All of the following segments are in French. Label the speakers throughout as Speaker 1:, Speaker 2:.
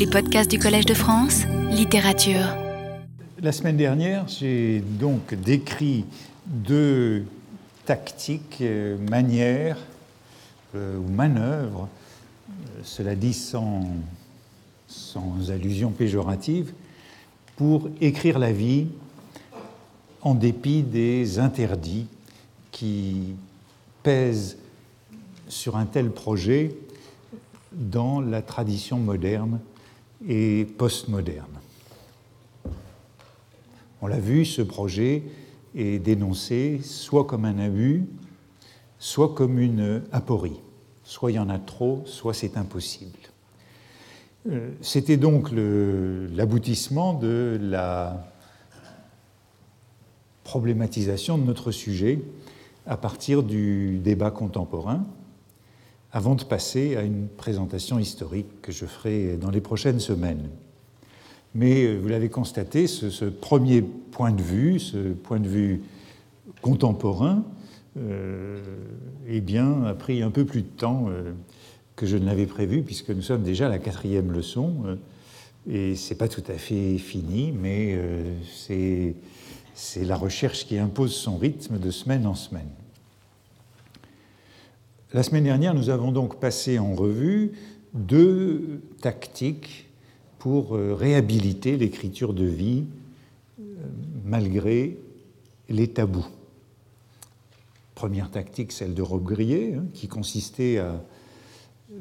Speaker 1: Les podcasts du Collège de France, littérature.
Speaker 2: La semaine dernière, j'ai donc décrit deux tactiques, euh, manières euh, ou manœuvres, euh, cela dit sans, sans allusion péjorative, pour écrire la vie en dépit des interdits qui pèsent sur un tel projet dans la tradition moderne et postmoderne. On l'a vu, ce projet est dénoncé soit comme un abus, soit comme une aporie. Soit il y en a trop, soit c'est impossible. Euh, c'était donc l'aboutissement de la problématisation de notre sujet à partir du débat contemporain, avant de passer à une présentation historique que je ferai dans les prochaines semaines. Mais euh, vous l'avez constaté, ce, premier point de vue, ce point de vue contemporain, euh, eh bien, a pris un peu plus de temps euh, que je ne l'avais prévu, puisque nous sommes déjà à la quatrième leçon, et c'est pas tout à fait fini, mais c'est la recherche qui impose son rythme de semaine en semaine. La semaine dernière, nous avons donc passé en revue deux tactiques pour euh, réhabiliter l'écriture de vie euh, malgré les tabous. Première tactique, celle de Rob Grillet, hein, qui consistait à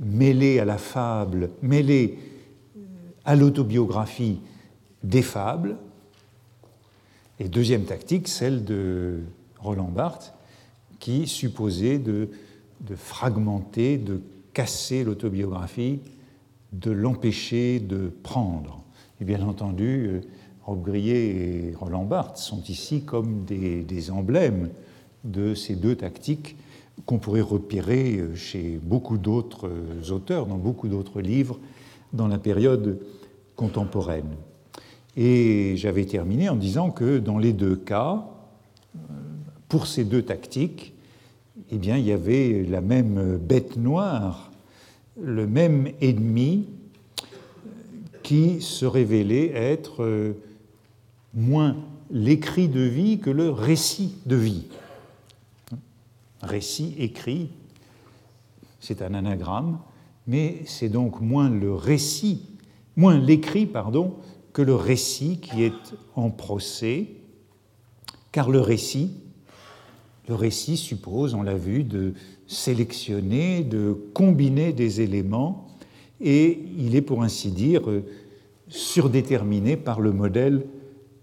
Speaker 2: mêler à la fable, mêler euh, à l'autobiographie des fables. Et deuxième tactique, celle de Roland Barthes, qui supposait de, de fragmenter, de casser l'autobiographie de l'empêcher de prendre. Et bien entendu, euh, Rob Grillet et Roland Barthes sont ici comme des, emblèmes de ces deux tactiques qu'on pourrait repérer euh, chez beaucoup d'autres euh, auteurs, dans beaucoup d'autres livres, dans la période contemporaine. Et j'avais terminé en disant que dans les deux cas, pour ces deux tactiques, eh bien, il y avait la même bête noire le même ennemi qui se révélait être euh, moins l'écrit de vie que le récit de vie. Récit écrit, c'est un anagramme, mais c'est donc moins le récit, moins l'écrit, pardon, que le récit qui est en procès, car le récit, le récit suppose, on l'a vu, de sélectionner, de combiner des éléments, et il est pour ainsi dire surdéterminé par le modèle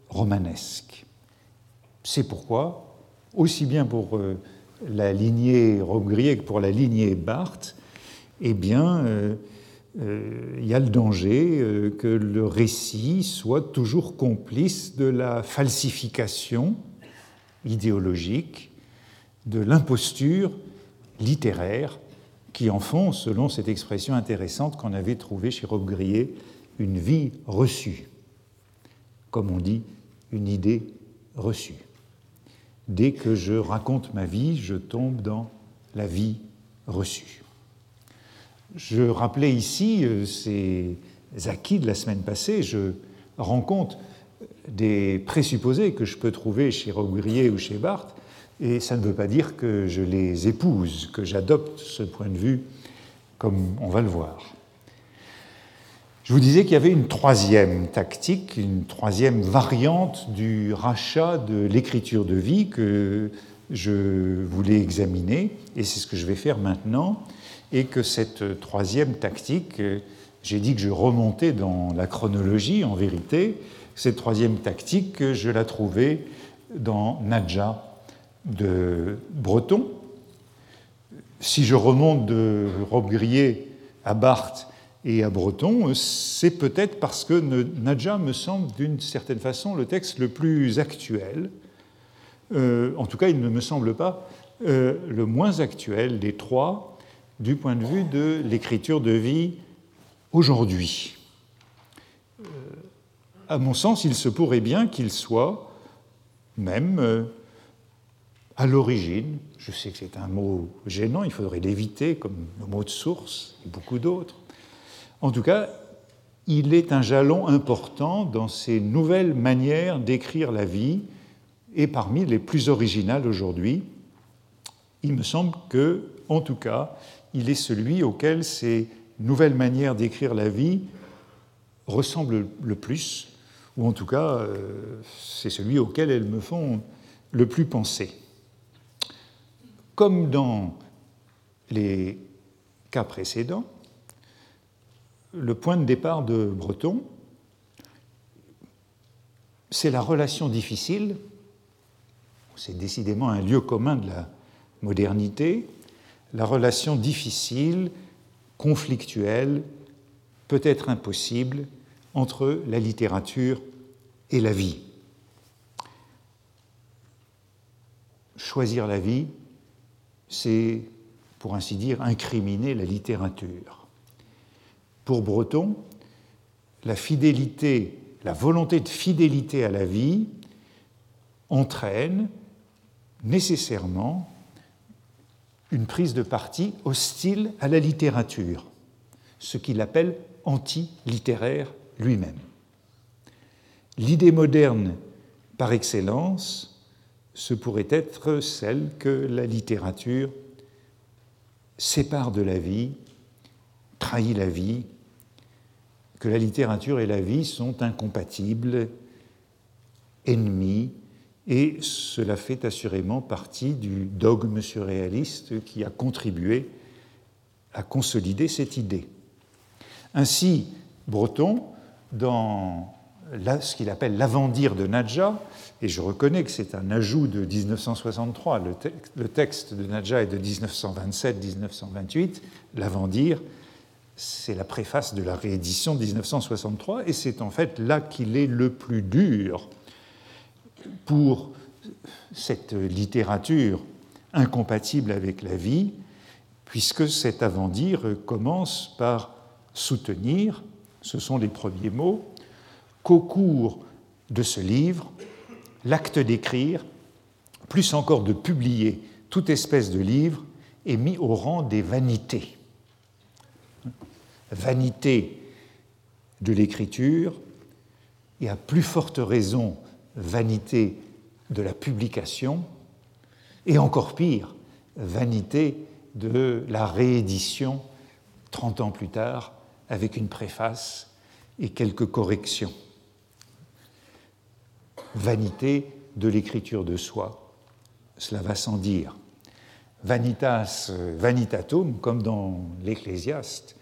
Speaker 2: romanesque. C'est pourquoi, aussi bien pour euh, la lignée Robbe-Grillet que pour la lignée Barthes, eh bien, euh, euh, il y a le danger que le récit soit toujours complice de la falsification idéologique, de l'imposture littéraires qui en font, selon cette expression intéressante qu'on avait trouvée chez Rob Grillet, une vie reçue. Comme on dit, une idée reçue. Dès que je raconte ma vie, je tombe dans la vie reçue. Je rappelais ici euh, ces acquis de la semaine passée. Je rends compte des présupposés que je peux trouver chez Rob Grillet ou chez Barthes et ça ne veut pas dire que je les épouse, que j'adopte ce point de vue, comme on va le voir. Je vous disais qu'il y avait une troisième tactique, une troisième variante du rachat de l'écriture de vie que je voulais examiner, et c'est ce que je vais faire maintenant, et que cette troisième tactique, j'ai dit que je remontais dans la chronologie en vérité, cette troisième tactique, je la trouvais dans Nadja de Breton. Si je remonte de Rob Grillet à Barthes et à Breton, c'est peut-être parce que Nadja me semble d'une certaine façon le texte le plus actuel. Euh, en tout cas, il ne me semble pas euh, le moins actuel des trois du point de vue de l'écriture de vie aujourd'hui. Euh, à mon sens, il se pourrait bien qu'il soit même à l'origine, je sais que c'est un mot gênant, il faudrait l'éviter comme le mot de source et beaucoup d'autres. En tout cas, il est un jalon important dans ces nouvelles manières d'écrire la vie, et parmi les plus originales aujourd'hui. Il me semble que, en tout cas, il est celui auquel ces nouvelles manières d'écrire la vie ressemblent le plus, ou en tout cas, euh, c'est celui auquel elles me font le plus penser. Comme dans les cas précédents, le point de départ de Breton, c'est la relation difficile, c'est décidément un lieu commun de la modernité, la relation difficile, conflictuelle, peut-être impossible, entre la littérature et la vie. Choisir la vie, c'est, pour ainsi dire, incriminer la littérature. Pour Breton, la fidélité, la volonté de fidélité à la vie entraîne nécessairement une prise de parti hostile à la littérature, ce qu'il appelle anti-littéraire lui-même. L'idée moderne par excellence, ce pourrait être celle que la littérature sépare de la vie, trahit la vie, que la littérature et la vie sont incompatibles, ennemis, et cela fait assurément partie du dogme surréaliste qui a contribué à consolider cette idée. Ainsi, Breton, dans ce qu'il appelle l'avant-dire de Nadja, et je reconnais que c'est un ajout de 1963, le, texte de Nadja est de 1927-1928, l'avant-dire, c'est la préface de la réédition de 1963, et c'est en fait là qu'il est le plus dur pour cette littérature incompatible avec la vie, puisque cet avant-dire commence par soutenir, ce sont les premiers mots, qu'au cours de ce livre, l'acte d'écrire, plus encore de publier toute espèce de livre, est mis au rang des vanités. Vanité de l'écriture, et à plus forte raison vanité de la publication, et encore pire, vanité de la réédition 30 ans plus tard avec une préface et quelques corrections. Vanité de l'écriture de soi, cela va sans dire. Vanitas vanitatum, comme dans l'Ecclésiaste,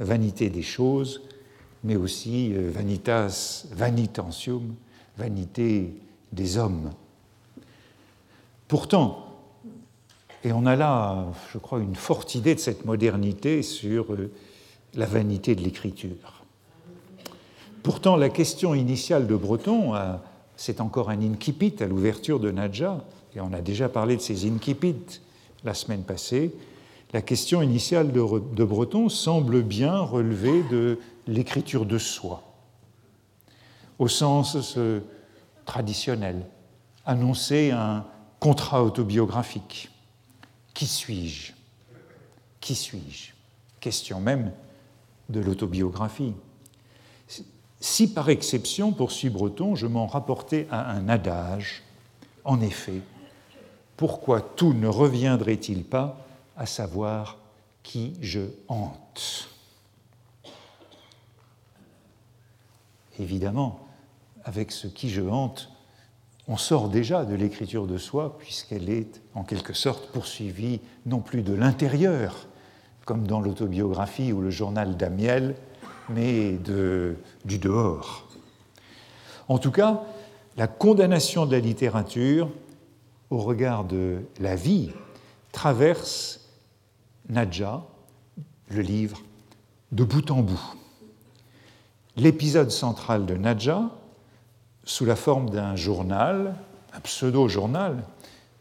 Speaker 2: vanité des choses, mais aussi euh, vanitas vanitentium, vanité des hommes. Pourtant, et on a là, je crois, une forte idée de cette modernité sur euh, la vanité de l'écriture. Pourtant, la question initiale de Breton, c'est encore un incipit à l'ouverture de Nadja, et on a déjà parlé de ces incipits la semaine passée. La question initiale de Breton semble bien relever de l'écriture de soi au sens traditionnel, annoncer un contrat autobiographique. Qui suis-je? Qui suis-je? Question même de l'autobiographie. Si par exception, poursuit Breton, je m'en rapportais à un adage, en effet, pourquoi tout ne reviendrait-il pas à savoir qui je hante? Évidemment, avec ce qui je hante, on sort déjà de l'écriture de soi, puisqu'elle est en quelque sorte poursuivie non plus de l'intérieur, comme dans l'autobiographie ou le journal d'Amiel, mais du dehors. En tout cas, la condamnation de la littérature au regard de la vie traverse Nadja, le livre, de bout en bout. L'épisode central de Nadja, sous la forme d'un journal, un pseudo-journal,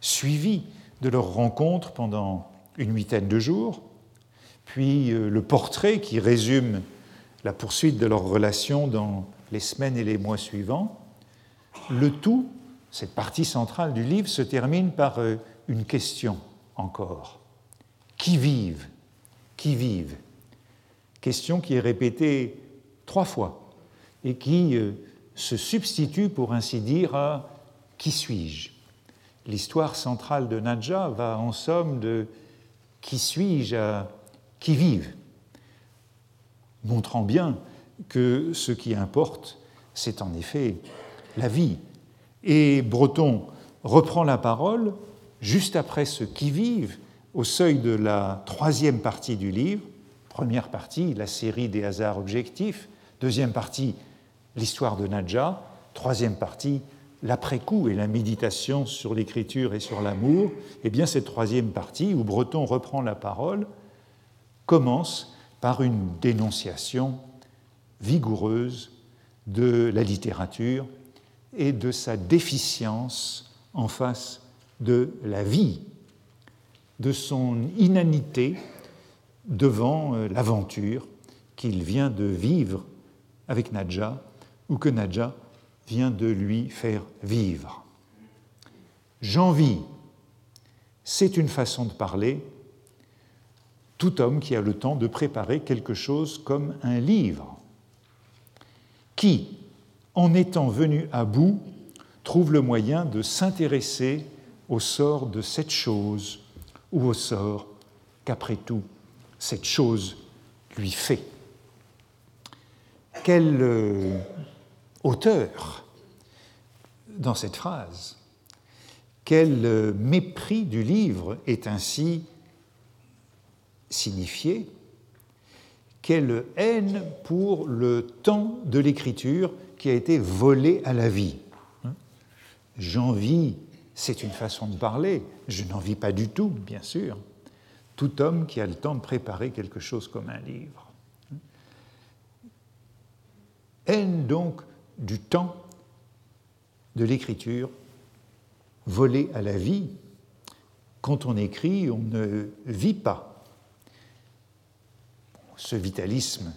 Speaker 2: suivi de leur rencontre pendant une huitaine de jours, puis euh, le portrait qui résume la poursuite de leur relation dans les semaines et les mois suivants. Le tout, cette partie centrale du livre, se termine par euh, une question encore. Qui vive? Qui vive? Question qui est répétée trois fois, et qui euh, se substitue, pour ainsi dire, à Qui suis-je? L'histoire centrale de Nadja va en somme de Qui suis-je à Qui vive? Montrant bien que ce qui importe, c'est en effet la vie. Et Breton reprend la parole juste après ce qui vive au seuil de la troisième partie du livre. Première partie, la série des hasards objectifs. Deuxième partie, l'histoire de Nadja. Troisième partie, l'après-coup et la méditation sur l'écriture et sur l'amour. Eh bien, cette troisième partie, où Breton reprend la parole, commence par une dénonciation vigoureuse de la littérature et de sa déficience en face de la vie, de son inanité devant euh, l'aventure qu'il vient de vivre avec Nadja ou que Nadja vient de lui faire vivre. J'envie, c'est une façon de parler tout homme qui a le temps de préparer quelque chose comme un livre, qui, en étant venu à bout, trouve le moyen de s'intéresser au sort de cette chose ou au sort qu'après tout cette chose lui fait. Quel euh, auteur dans cette phrase, quel euh, mépris du livre est ainsi signifier quelle haine pour le temps de l'écriture qui a été volé à la vie. J'envie, c'est une façon de parler, je n'en vis pas du tout, bien sûr, tout homme qui a le temps de préparer quelque chose comme un livre. Haine donc du temps de l'écriture volé à la vie. Quand on écrit, on ne vit pas ce vitalisme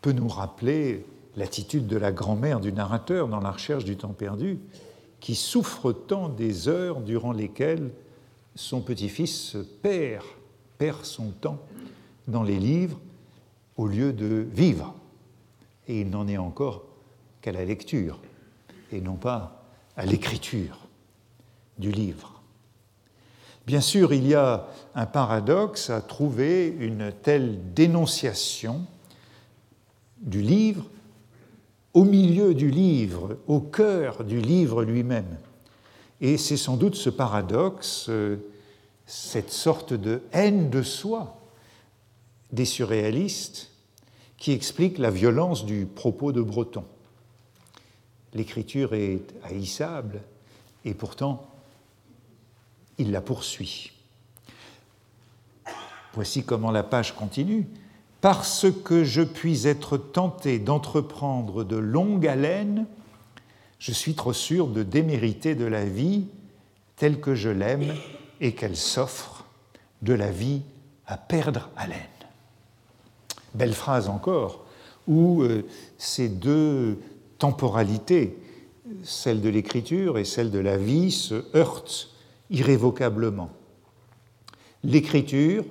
Speaker 2: peut nous rappeler l'attitude de la grand-mère du narrateur dans la recherche du temps perdu, qui souffre tant des heures durant lesquelles son petit-fils perd, perd son temps dans les livres au lieu de vivre. Et il n'en est encore qu'à la lecture et non pas à l'écriture du livre. Bien sûr, il y a un paradoxe à trouver une telle dénonciation du livre au milieu du livre, au cœur du livre lui-même. Et c'est sans doute ce paradoxe, euh, cette sorte de haine de soi des surréalistes qui explique la violence du propos de Breton. L'écriture est haïssable et pourtant il la poursuit. Voici comment la page continue. Parce que je puis être tenté d'entreprendre de longue haleine, je suis trop sûr de démériter de la vie telle que je l'aime et qu'elle s'offre, de la vie à perdre haleine. Belle phrase encore, où euh, ces deux temporalités, celle de l'écriture et celle de la vie, se heurtent irrévocablement. L'écriture,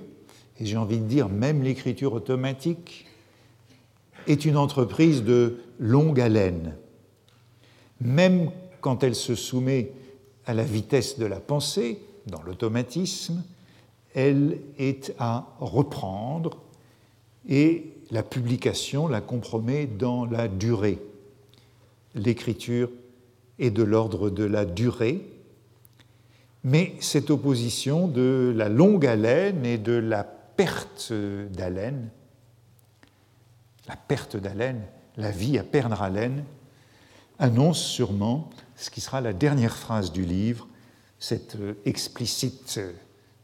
Speaker 2: et j'ai envie de dire même l'écriture automatique, est une entreprise de longue haleine. Même quand elle se soumet à la vitesse de la pensée, dans l'automatisme, elle est à reprendre et la publication la compromet dans la durée. L'écriture est de l'ordre de la durée, mais cette opposition de la longue haleine et de la perte d'haleine, la perte d'haleine, la vie à perdre haleine, annonce sûrement ce qui sera la dernière phrase du livre, cette explicite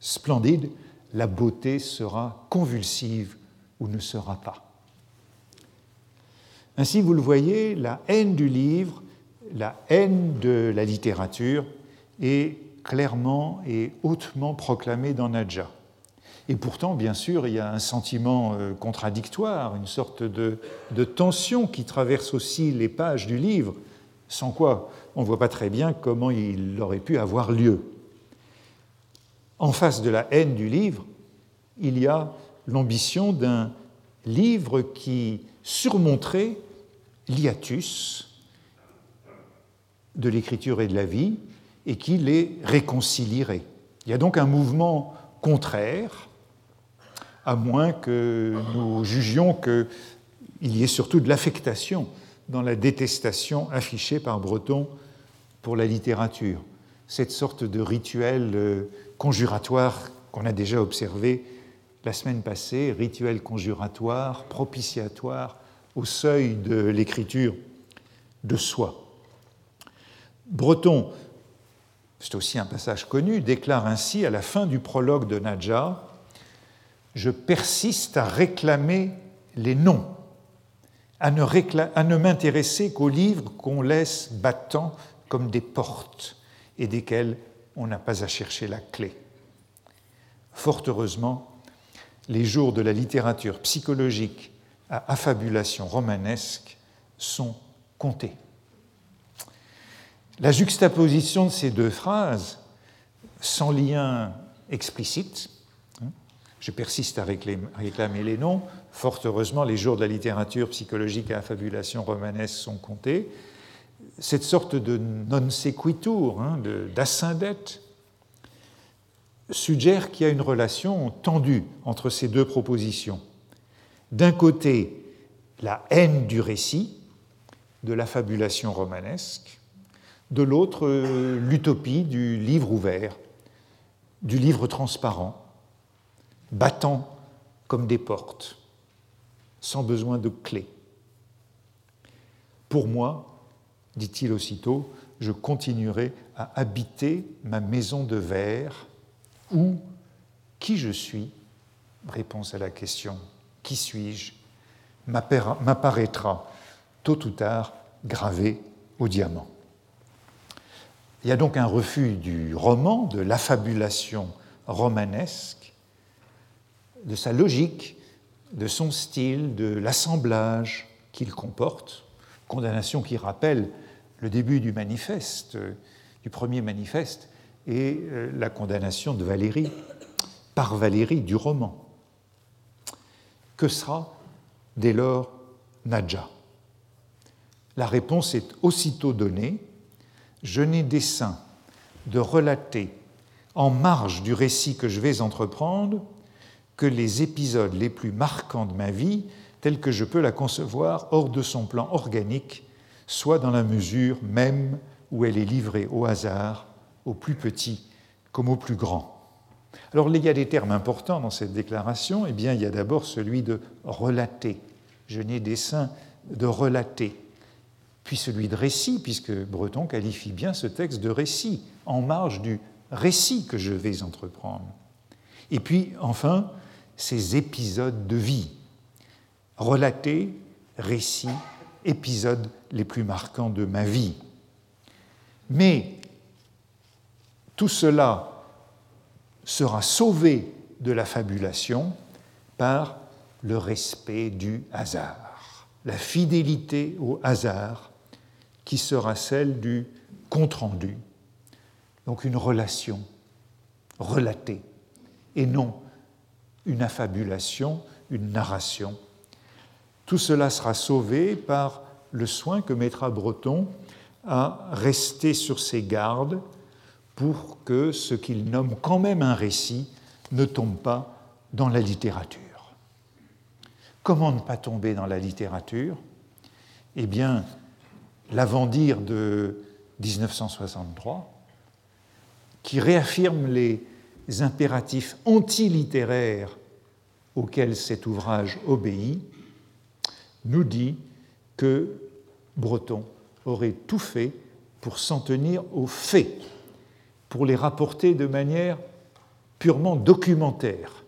Speaker 2: splendide, la beauté sera convulsive ou ne sera pas. Ainsi, vous le voyez, la haine du livre, la haine de la littérature est clairement et hautement proclamé dans Nadja. Et pourtant, bien sûr, il y a un sentiment euh, contradictoire, une sorte de, tension qui traverse aussi les pages du livre, sans quoi on ne voit pas très bien comment il aurait pu avoir lieu. En face de la haine du livre, il y a l'ambition d'un livre qui surmonterait l'hiatus de l'écriture et de la vie et qui les réconcilierait. Il y a donc un mouvement contraire, à moins que nous jugions qu'il y ait surtout de l'affectation dans la détestation affichée par Breton pour la littérature. Cette sorte de rituel euh, conjuratoire qu'on a déjà observé la semaine passée, rituel conjuratoire, propitiatoire, au seuil de l'écriture de soi. Breton, c'est aussi un passage connu, déclare ainsi à la fin du prologue de Nadja Je persiste à réclamer les noms, à ne, à ne m'intéresser qu'aux livres qu'on laisse battant comme des portes et desquels on n'a pas à chercher la clé. Fort heureusement, les jours de la littérature psychologique à affabulation romanesque sont comptés. La juxtaposition de ces deux phrases, sans lien explicite, hein, je persiste à réclamer les noms, fort heureusement les jours de la littérature psychologique à affabulation romanesque sont comptés, cette sorte de non sequitur, hein, suggère qu'il y a une relation tendue entre ces deux propositions. D'un côté, la haine du récit, de la fabulation romanesque, de l'autre, l'utopie du livre ouvert, du livre transparent, battant comme des portes, sans besoin de clés. Pour moi, dit-il aussitôt, je continuerai à habiter ma maison de verre où qui je suis, réponse à la question qui suis-je, m'apparaîtra tôt ou tard gravé au diamant. Il y a donc un refus du roman, de l'affabulation romanesque, de sa logique, de son style, de l'assemblage qu'il comporte, condamnation qui rappelle le début du manifeste, du premier manifeste, et euh, la condamnation de Valérie, par Valérie du roman. Que sera dès lors Nadja? La réponse est aussitôt donnée. Je n'ai dessein de relater en marge du récit que je vais entreprendre que les épisodes les plus marquants de ma vie, tels que je peux la concevoir hors de son plan organique, soit dans la mesure même où elle est livrée au hasard au plus petit comme au plus grand. Alors il y a des termes importants dans cette déclaration. Eh bien, il y a d'abord celui de relater. Je n'ai dessein de relater. Puis celui de récit, puisque Breton qualifie bien ce texte de récit, en marge du récit que je vais entreprendre. Et puis, enfin, ces épisodes de vie. Relater, récit, épisodes les plus marquants de ma vie. Mais tout cela sera sauvé de la fabulation par le respect du hasard, la fidélité au hasard qui sera celle du compte-rendu, donc une relation relatée, et non une affabulation, une narration. Tout cela sera sauvé par le soin que mettra Breton à rester sur ses gardes pour que ce qu'il nomme quand même un récit ne tombe pas dans la littérature. Comment ne pas tomber dans la littérature? Eh bien, l'avant-dire de 1963, qui réaffirme les impératifs antilittéraires auxquels cet ouvrage obéit, nous dit que Breton aurait tout fait pour s'en tenir aux faits pour les rapporter de manière purement documentaire.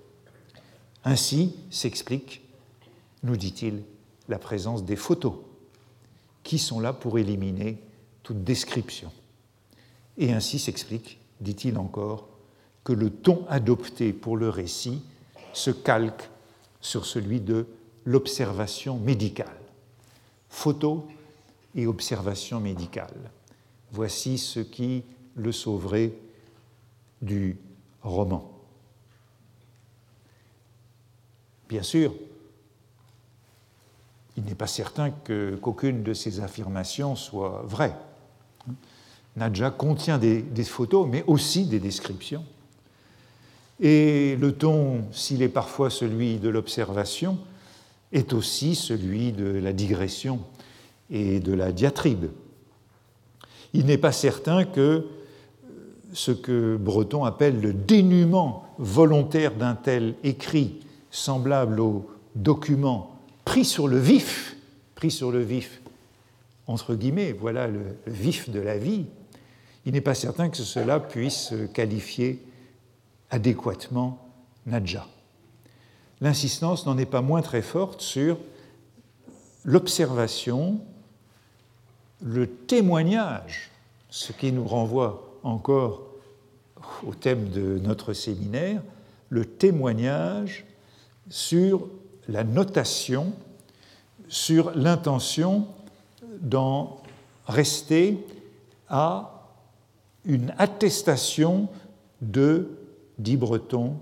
Speaker 2: Ainsi s'explique, nous dit-il, la présence des photos, qui sont là pour éliminer toute description. Et ainsi s'explique, dit-il encore, que le ton adopté pour le récit se calque sur celui de l'observation médicale. Photo et observation médicale. Voici ce qui le sauverait du roman. Bien sûr, il n'est pas certain qu'aucune de ces affirmations soit vraie. Nadja contient des, photos, mais aussi des descriptions. Et le ton, s'il est parfois celui de l'observation, est aussi celui de la digression et de la diatribe. Il n'est pas certain que ce que Breton appelle le dénuement volontaire d'un tel écrit, semblable au document pris sur le vif, pris sur le vif, entre guillemets, voilà le vif de la vie, il n'est pas certain que cela puisse qualifier adéquatement Nadja. L'insistance n'en est pas moins très forte sur l'observation, le témoignage, ce qui nous renvoie encore au thème de notre séminaire, le témoignage sur la notation, sur l'intention d'en rester à une attestation de, dit Breton,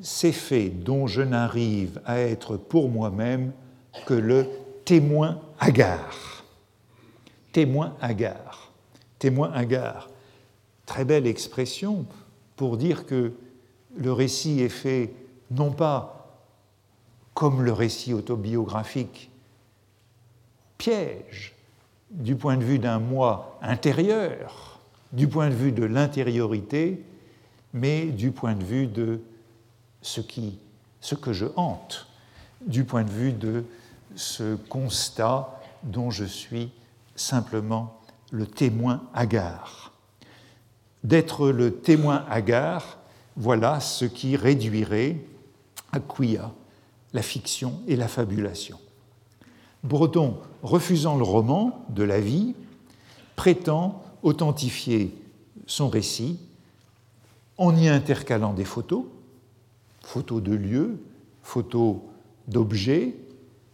Speaker 2: ces faits dont je n'arrive à être pour moi-même que le témoin hagard. Témoin hagard. Témoin hagard. Très belle expression pour dire que le récit est fait non pas comme le récit autobiographique du point de vue d'un moi intérieur, du point de vue de l'intériorité, mais du point de vue de ce, ce que je hante, du point de vue de ce constat dont je suis simplement le témoin hagard. D'être le témoin hagard, voilà ce qui réduirait à quia la fiction et la fabulation. Breton, refusant le roman de la vie, prétend authentifier son récit en y intercalant des photos, photos de lieux, photos d'objets,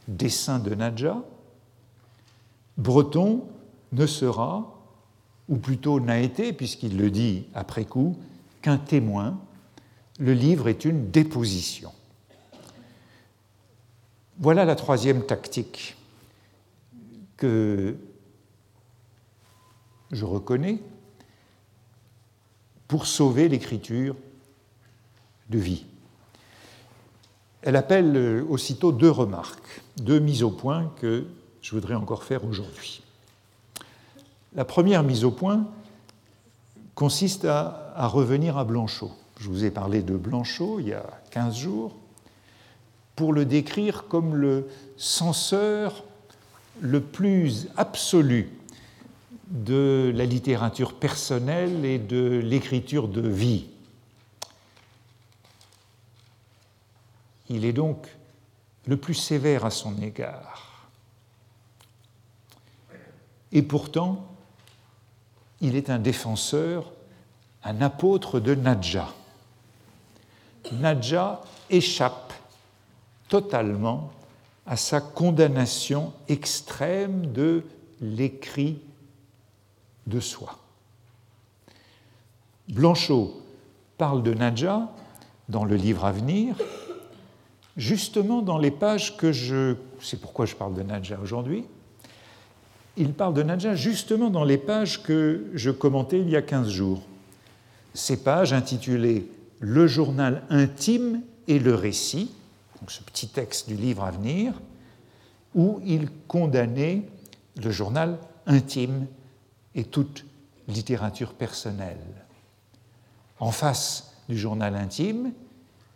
Speaker 2: dessins de Nadja. Breton ne sera, ou plutôt n'a été, puisqu'il le dit après coup, qu'un témoin. Le livre est une déposition. Voilà la troisième tactique que je reconnais pour sauver l'écriture de vie. Elle appelle euh, aussitôt deux remarques, deux mises au point que je voudrais encore faire aujourd'hui. La première mise au point consiste à, à, revenir à Blanchot. Je vous ai parlé de Blanchot il y a 15 jours pour le décrire comme le censeur le plus absolu de la littérature personnelle et de l'écriture de vie. Il est donc le plus sévère à son égard. Et pourtant, il est un défenseur, un apôtre de Nadja. Nadja échappe totalement à sa condamnation extrême de l'écrit de soi. Blanchot parle de Nadja dans le livre à venir, justement dans les pages que je... C'est pourquoi je parle de Nadja aujourd'hui. Il parle de Nadja justement dans les pages que je commentais il y a 15 jours. Ces pages intitulées Le journal intime et le récit, ce petit texte du livre à venir, où il condamnait le journal intime et toute littérature personnelle. En face du journal intime,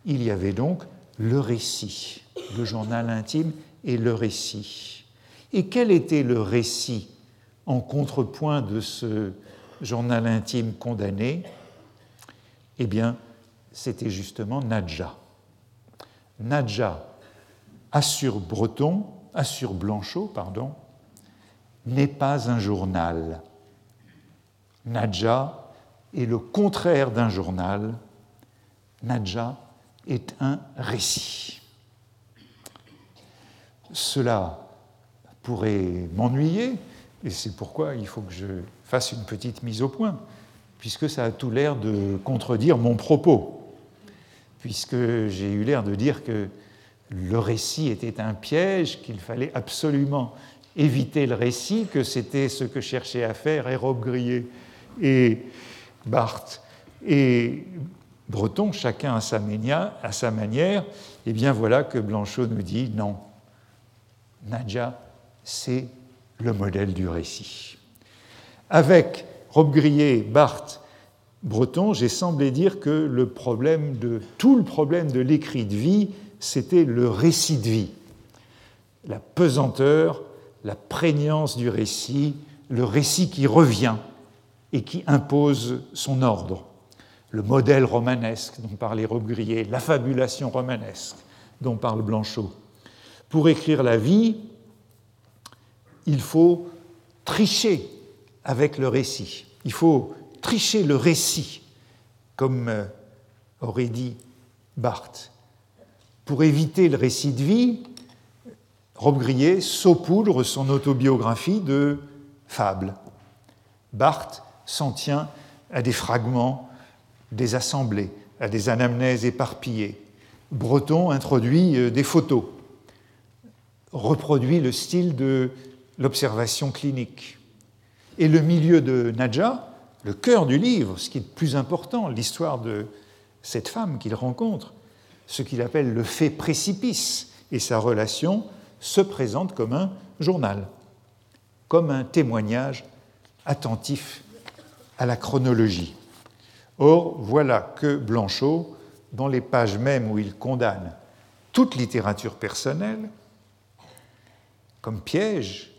Speaker 2: il y avait donc le récit, le journal intime et le récit. Et quel était le récit en contrepoint de ce journal intime condamné? Eh bien, c'était justement Nadja. Nadja assure Breton, assure Blanchot, pardon, n'est pas un journal. Nadja est le contraire d'un journal. Nadja est un récit. Cela pourrait m'ennuyer, et c'est pourquoi il faut que je fasse une petite mise au point, puisque ça a tout l'air de contredire mon propos puisque j'ai eu l'air de dire que le récit était un piège, qu'il fallait absolument éviter le récit, que c'était ce que cherchaient à faire Hérobe Grillet et Barthes et Breton, chacun à sa, manière, et eh bien voilà que Blanchot nous dit non, Nadja, c'est le modèle du récit. Avec Rob Grillet, Barthes, Breton, j'ai semblé dire que le problème de tout le problème de l'écrit de vie, c'était le récit de vie, la pesanteur, la prégnance du récit, le récit qui revient et qui impose son ordre, le modèle romanesque dont parlait Robbe-Grillet, la fabulation romanesque dont parle Blanchot. Pour écrire la vie, il faut tricher avec le récit. Il faut tricher le récit, comme euh, aurait dit Barthes. Pour éviter le récit de vie, Robbe-Grillet saupoudre son autobiographie de fables. Barthes s'en tient à des fragments des assemblées, à des anamnèses éparpillées. Breton introduit euh, des photos, reproduit le style de l'observation clinique. Et le milieu de Nadja, le cœur du livre, ce qui est le plus important, l'histoire de cette femme qu'il rencontre, ce qu'il appelle le fait précipice et sa relation, se présente comme un journal, comme un témoignage attentif à la chronologie. Or, voilà que Blanchot, dans les pages mêmes où il condamne toute littérature personnelle, comme piège,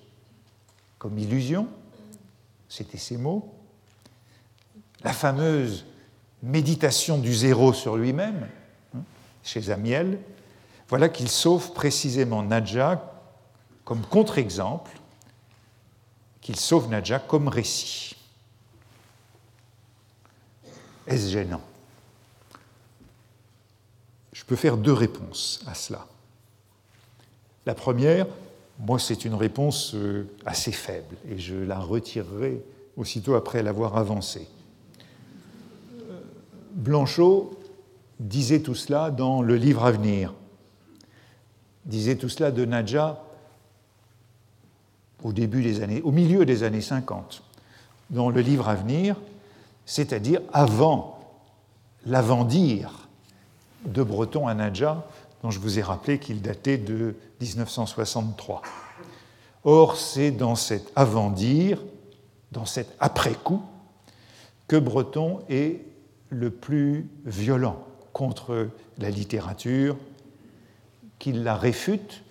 Speaker 2: comme illusion, c'était ses mots, la fameuse méditation du zéro sur lui-même, hein, chez Amiel, voilà qu'il sauve précisément Nadja comme contre-exemple, qu'il sauve Nadja comme récit. Est-ce gênant? Je peux faire deux réponses à cela. La première, moi c'est une réponse euh, assez faible et je la retirerai aussitôt après l'avoir avancée. Blanchot disait tout cela dans le livre à venir, disait tout cela de Nadja au, début des années, au milieu des années 50, dans le livre à venir, c'est-à-dire avant l'avant-dire de Breton à Nadja, dont je vous ai rappelé qu'il datait de 1963. Or, c'est dans cet avant-dire, dans cet après-coup, que Breton est le plus violent contre la littérature, qu'il la réfute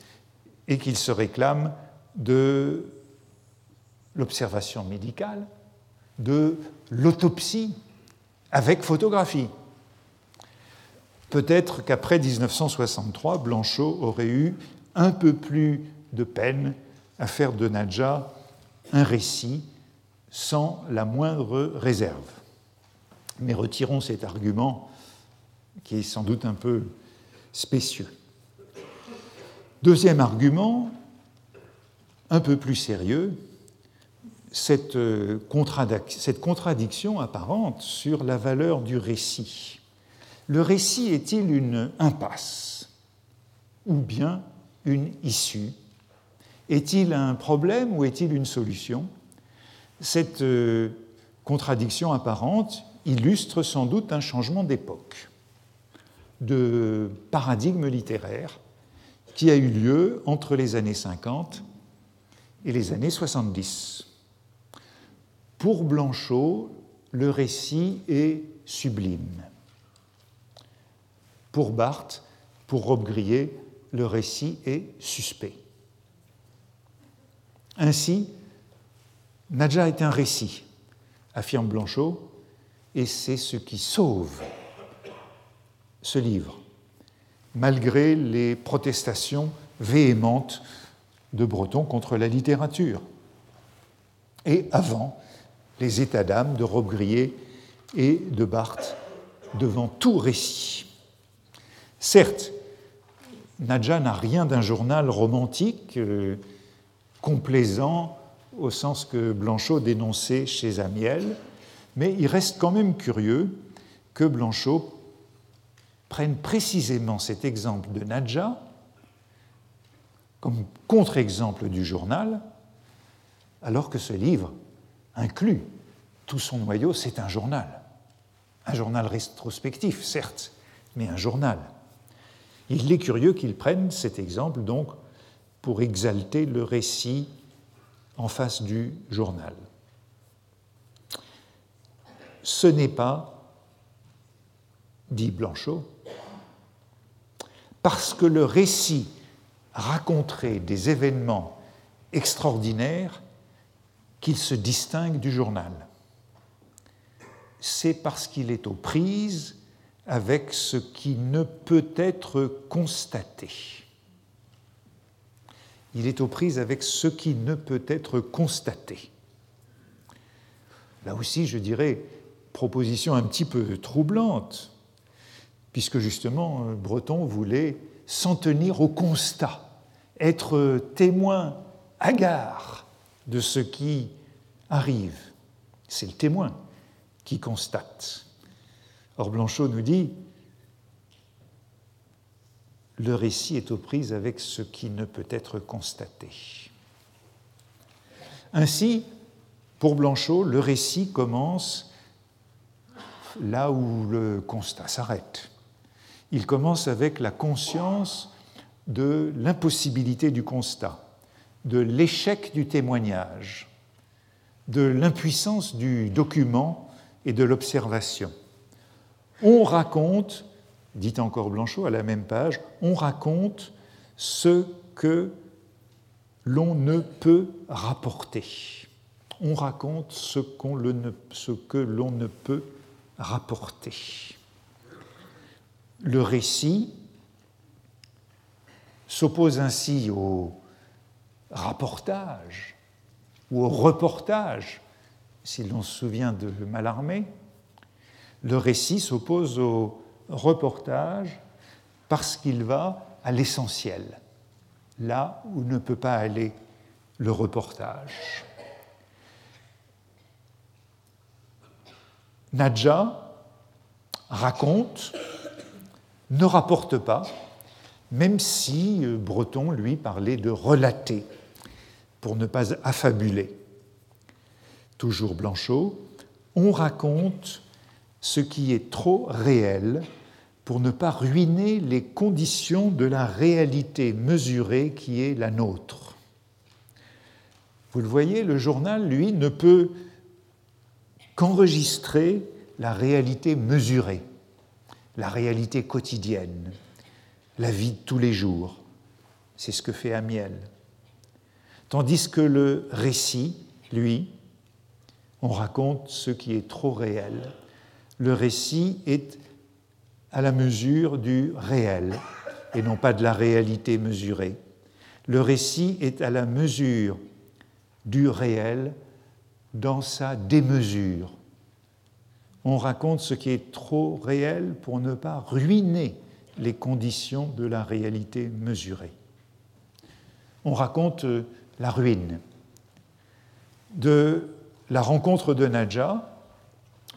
Speaker 2: et qu'il se réclame de l'observation médicale, de l'autopsie avec photographie. Peut-être qu'après 1963, Blanchot aurait eu un peu plus de peine à faire de Nadja un récit sans la moindre réserve. Mais retirons cet argument qui est sans doute un peu spécieux. Deuxième argument, un peu plus sérieux, cette, euh, cette contradiction apparente sur la valeur du récit. Le récit est-il une impasse ou bien une issue? Est-il un problème ou est-il une solution? Cette euh, contradiction apparente illustre sans doute un changement d'époque, de paradigme littéraire qui a eu lieu entre les années 50 et les années 70. Pour Blanchot, le récit est sublime. Pour Barthes, pour Robbe-Grillet, le récit est suspect. Ainsi, Nadja est un récit, affirme Blanchot, et c'est ce qui sauve ce livre malgré les protestations véhémentes de Breton contre la littérature, et avant les états d'âme de Robbe-Grillet et de Barthes devant tout récit. Certes, Nadja n'a rien d'un journal romantique, euh, complaisant au sens que Blanchot dénonçait chez Amiel, mais il reste quand même curieux que Blanchot prennent précisément cet exemple de Nadja comme contre-exemple du journal, alors que ce livre inclut tout son noyau, c'est un journal. Un journal rétrospectif, certes, mais un journal. Il est curieux qu'ils prennent cet exemple donc pour exalter le récit en face du journal. Ce n'est pas, dit Blanchot, parce que le récit raconterait des événements extraordinaires qu'il se distingue du journal. C'est parce qu'il est aux prises avec ce qui ne peut être constaté. Il est aux prises avec ce qui ne peut être constaté. Là aussi, je dirais, proposition un petit peu troublante, puisque justement, Breton voulait s'en tenir au constat, être témoin hagard de ce qui arrive. C'est le témoin qui constate. Or, Blanchot nous dit le récit est aux prises avec ce qui ne peut être constaté. Ainsi, pour Blanchot, le récit commence là où le constat s'arrête. Il commence avec la conscience de l'impossibilité du constat, de l'échec du témoignage, de l'impuissance du document et de l'observation. On raconte dit encore Blanchot à la même page, on raconte ce que l'on ne peut rapporter. On raconte ce, que l'on ne peut rapporter. Le récit s'oppose ainsi au rapportage ou au reportage, si l'on se souvient de Malarmé. Le récit s'oppose au reportage parce qu'il va à l'essentiel, là où ne peut pas aller le reportage. Nadja raconte, ne rapporte pas, même si euh, Breton, lui, parlait de relater, pour ne pas affabuler. Toujours Blanchot, on raconte ce qui est trop réel pour ne pas ruiner les conditions de la réalité mesurée qui est la nôtre. Vous le voyez, le journal, lui, ne peut qu'enregistrer la réalité mesurée, la réalité quotidienne, la vie de tous les jours. C'est ce que fait Amiel. Tandis que le récit, lui, on raconte ce qui est trop réel le récit est à la mesure du réel et non pas de la réalité mesurée. Le récit est à la mesure du réel dans sa démesure. On raconte ce qui est trop réel pour ne pas ruiner les conditions de la réalité mesurée. On raconte la ruine. De la rencontre de Nadja,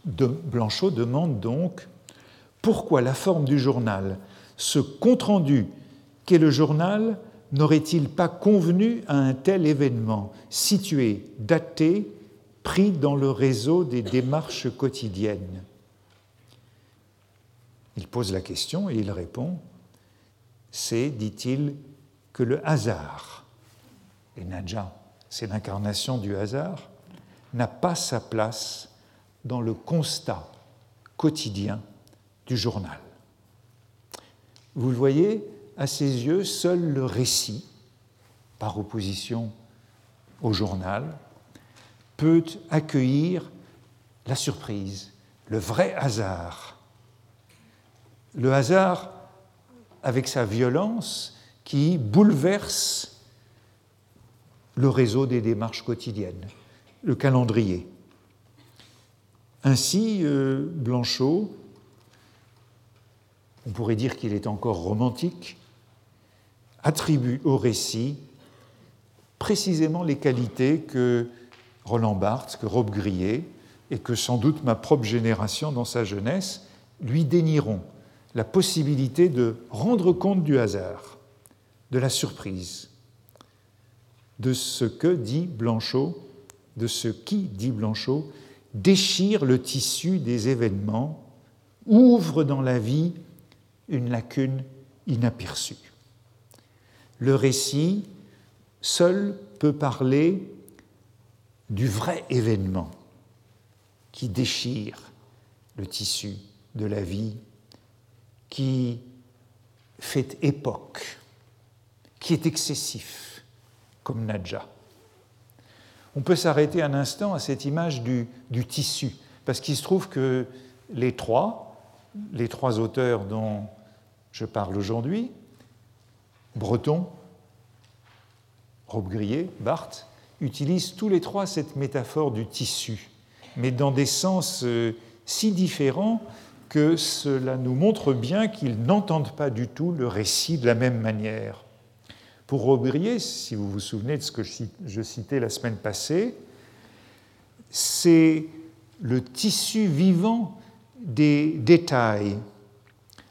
Speaker 2: Blanchot demande donc pourquoi la forme du journal, ce compte-rendu qu'est le journal, n'aurait-il pas convenu à un tel événement, situé, daté, pris dans le réseau des démarches quotidiennes Il pose la question et il répond, c'est, dit-il, que le hasard, et Nadja, c'est l'incarnation du hasard, n'a pas sa place dans le constat quotidien du journal. Vous le voyez, à ses yeux, seul le récit, par opposition au journal, peut accueillir la surprise, le vrai hasard. Le hasard avec sa violence qui bouleverse le réseau des démarches quotidiennes, le calendrier. Ainsi, euh, Blanchot, on pourrait dire qu'il est encore romantique, attribue au récit précisément les qualités que Roland Barthes, que Rob Grillet et que sans doute ma propre génération dans sa jeunesse lui dénieront la possibilité de rendre compte du hasard, de la surprise, de ce que dit Blanchot, de ce qui, dit Blanchot, déchire le tissu des événements, ouvre dans la vie une lacune inaperçue. Le récit seul peut parler du vrai événement qui déchire le tissu de la vie, qui fait époque, qui est excessif, comme Nadja. On peut s'arrêter un instant à cette image du, tissu, parce qu'il se trouve que les trois, les trois auteurs dont je parle aujourd'hui, Breton, Robbe-Grillet, Barthes, utilisent tous les trois cette métaphore du tissu, mais dans des sens euh, si différents que cela nous montre bien qu'ils n'entendent pas du tout le récit de la même manière. Pour Robbe-Grillet, si vous vous souvenez de ce que je citais la semaine passée, c'est le tissu vivant des détails,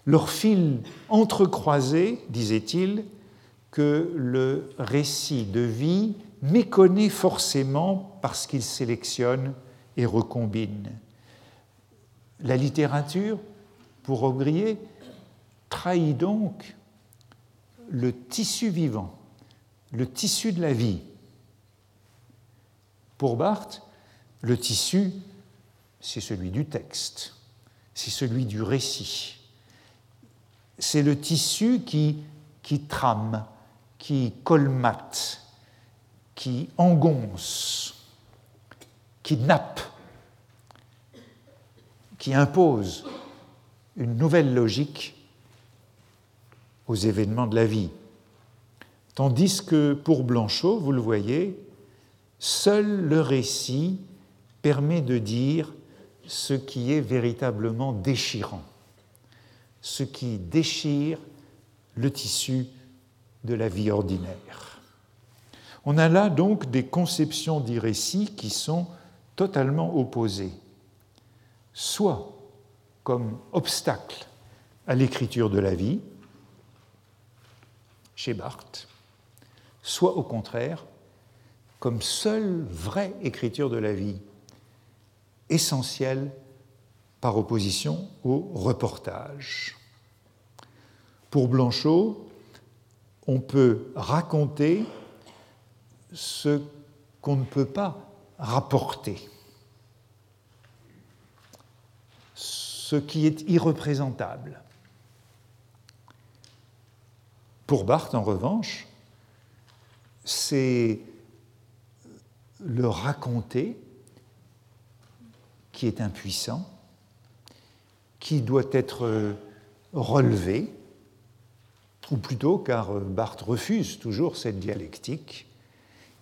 Speaker 2: leur fil entrecroisé, disait-il, que le récit de vie méconnaît forcément parce qu'il sélectionne et recombine. La littérature, pour Aubrier, trahit donc le tissu vivant, le tissu de la vie. Pour Barthes, le tissu, c'est celui du texte, c'est celui du récit. C'est le tissu qui, qui trame, qui colmate, qui engonce, qui nappe, qui impose une nouvelle logique aux événements de la vie. Tandis que pour Blanchot, vous le voyez, seul le récit permet de dire ce qui est véritablement déchirant, ce qui déchire le tissu de la vie ordinaire. On a là donc des conceptions du qui sont totalement opposées, soit comme obstacle à l'écriture de la vie, chez Barthes, soit au contraire comme seule vraie écriture de la vie, essentielle par opposition au reportage. Pour Blanchot, on peut raconter ce qu'on ne peut pas rapporter, ce qui est irreprésentable. Pour Barthes, en revanche, c'est le raconter qui est impuissant, qui doit être relevé, ou plutôt car Barthes refuse toujours cette dialectique,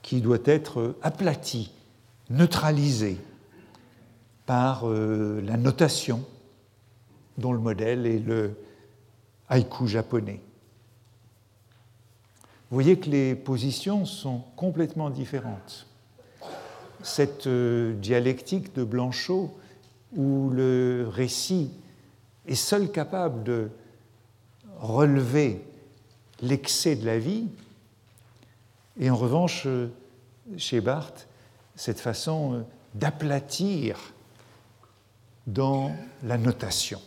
Speaker 2: qui doit être aplatie, neutralisée par euh, la notation dont le modèle est le haïku japonais. Vous voyez que les positions sont complètement différentes. Cette euh, dialectique de Blanchot, où le récit est seul capable de relever l'excès de la vie, et en revanche, euh, chez Barthes, cette façon euh, d'aplatir dans la notation.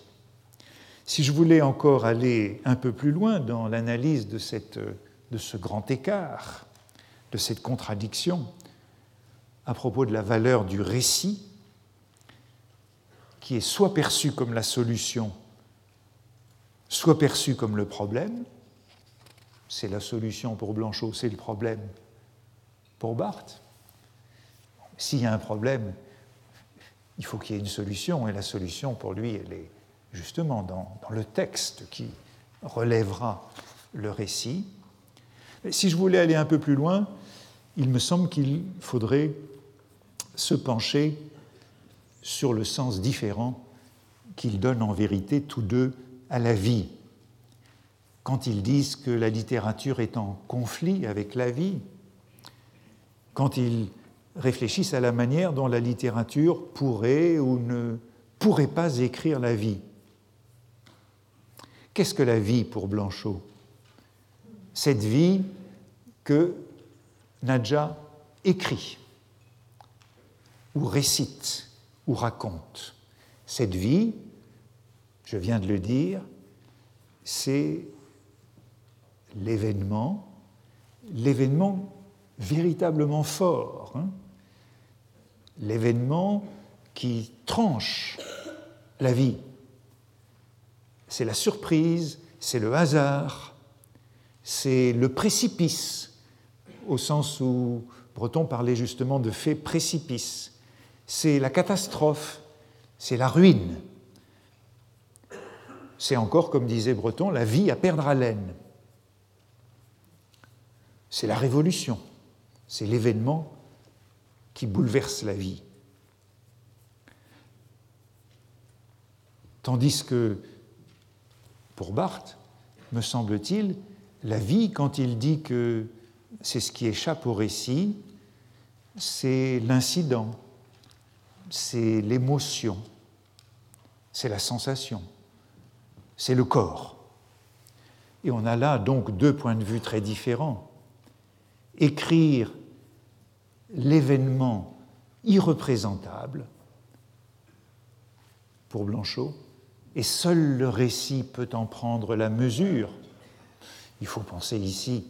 Speaker 2: Si je voulais encore aller un peu plus loin dans l'analyse de, euh, de ce grand écart, de cette contradiction, à propos de la valeur du récit, qui est soit perçu comme la solution, soit perçu comme le problème, c'est la solution pour Blanchot, c'est le problème pour Barthes. S'il y a un problème, il faut qu'il y ait une solution, et la solution pour lui, elle est justement dans, le texte qui relèvera le récit. si je voulais aller un peu plus loin, il me semble qu'il faudrait se pencher sur le sens différent qu'ils donnent en vérité tous deux à la vie quand ils disent que la littérature est en conflit avec la vie, quand ils réfléchissent à la manière dont la littérature pourrait ou ne pourrait pas écrire la vie. Qu'est-ce que la vie pour Blanchot? Cette vie que Nadja écrit, ou récite, ou raconte. Cette vie, je viens de le dire, c'est l'événement, l'événement véritablement fort, hein. l'événement qui tranche la vie. C'est la surprise, c'est le hasard, c'est le précipice, au sens où Breton parlait justement de fait précipice. C'est la catastrophe, c'est la ruine. C'est encore, comme disait Breton, la vie à perdre haleine. C'est la révolution, c'est l'événement qui bouleverse la vie. Tandis que, pour Barthes, me semble-t-il, la vie, quand il dit que c'est ce qui échappe au récit, c'est l'incident, c'est l'émotion, c'est la sensation, c'est le corps. Et on a là donc deux points de vue très différents. Écrire l'événement irreprésentable pour Blanchot, et seul le récit peut en prendre la mesure. Il faut penser ici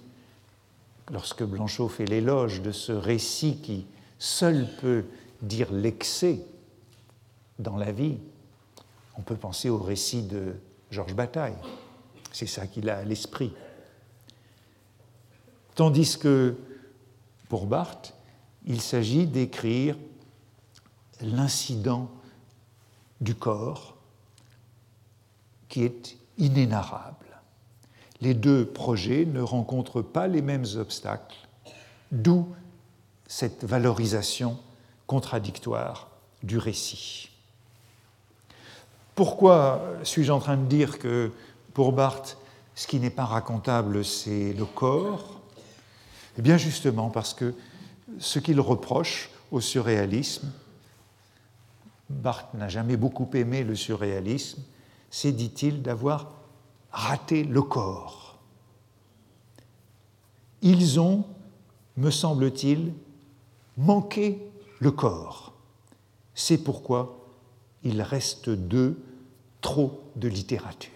Speaker 2: lorsque Blanchot fait l'éloge de ce récit qui seul peut dire l'excès dans la vie, on peut penser au récit de Georges Bataille. C'est ça qu'il a à l'esprit. Tandis que pour Barthes, il s'agit d'écrire l'incident du corps qui est inénarrable les deux projets ne rencontrent pas les mêmes obstacles, d'où cette valorisation contradictoire du récit. Pourquoi suis-je en train de dire que pour Barthes, ce qui n'est pas racontable, c'est le corps Eh bien justement parce que ce qu'il reproche au surréalisme, Barthes n'a jamais beaucoup aimé le surréalisme, c'est, dit-il, d'avoir raté le corps. Ils ont, me semble-t-il, manqué le corps. C'est pourquoi il reste d'eux trop de littérature.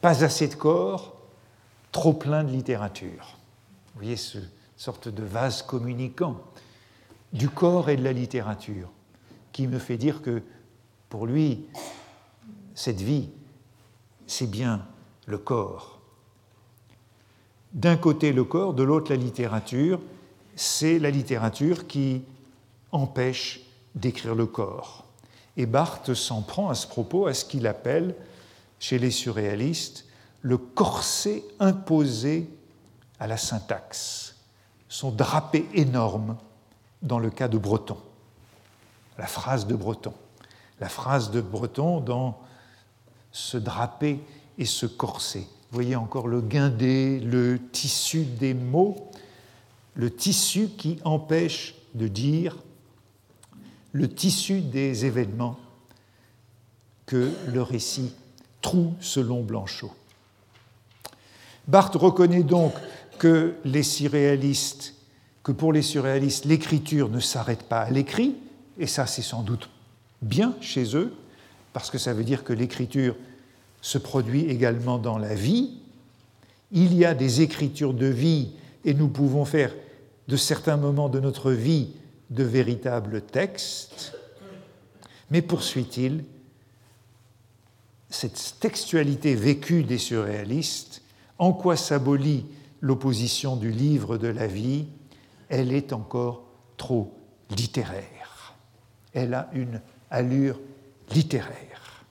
Speaker 2: Pas assez de corps, trop plein de littérature. Vous voyez ce sorte de vase communicant du corps et de la littérature qui me fait dire que pour lui, cette vie c'est bien le corps. D'un côté le corps, de l'autre la littérature, c'est la littérature qui empêche d'écrire le corps. Et Barthes s'en prend à ce propos à ce qu'il appelle, chez les surréalistes, le corset imposé à la syntaxe, son drapé énorme dans le cas de Breton, la phrase de Breton. La phrase de Breton dans se draper et se corser. Vous voyez encore le guindé, le tissu des mots, le tissu qui empêche de dire, le tissu des événements que le récit troue selon Blanchot. Barthes reconnaît donc que les surréalistes, que pour les surréalistes, l'écriture ne s'arrête pas à l'écrit, et ça c'est sans doute bien chez eux, parce que ça veut dire que l'écriture se produit également dans la vie. Il y a des écritures de vie et nous pouvons faire de certains moments de notre vie de véritables textes. Mais poursuit-il, cette textualité vécue des surréalistes, en quoi s'abolit l'opposition du livre de la vie Elle est encore trop littéraire. Elle a une allure littéraire.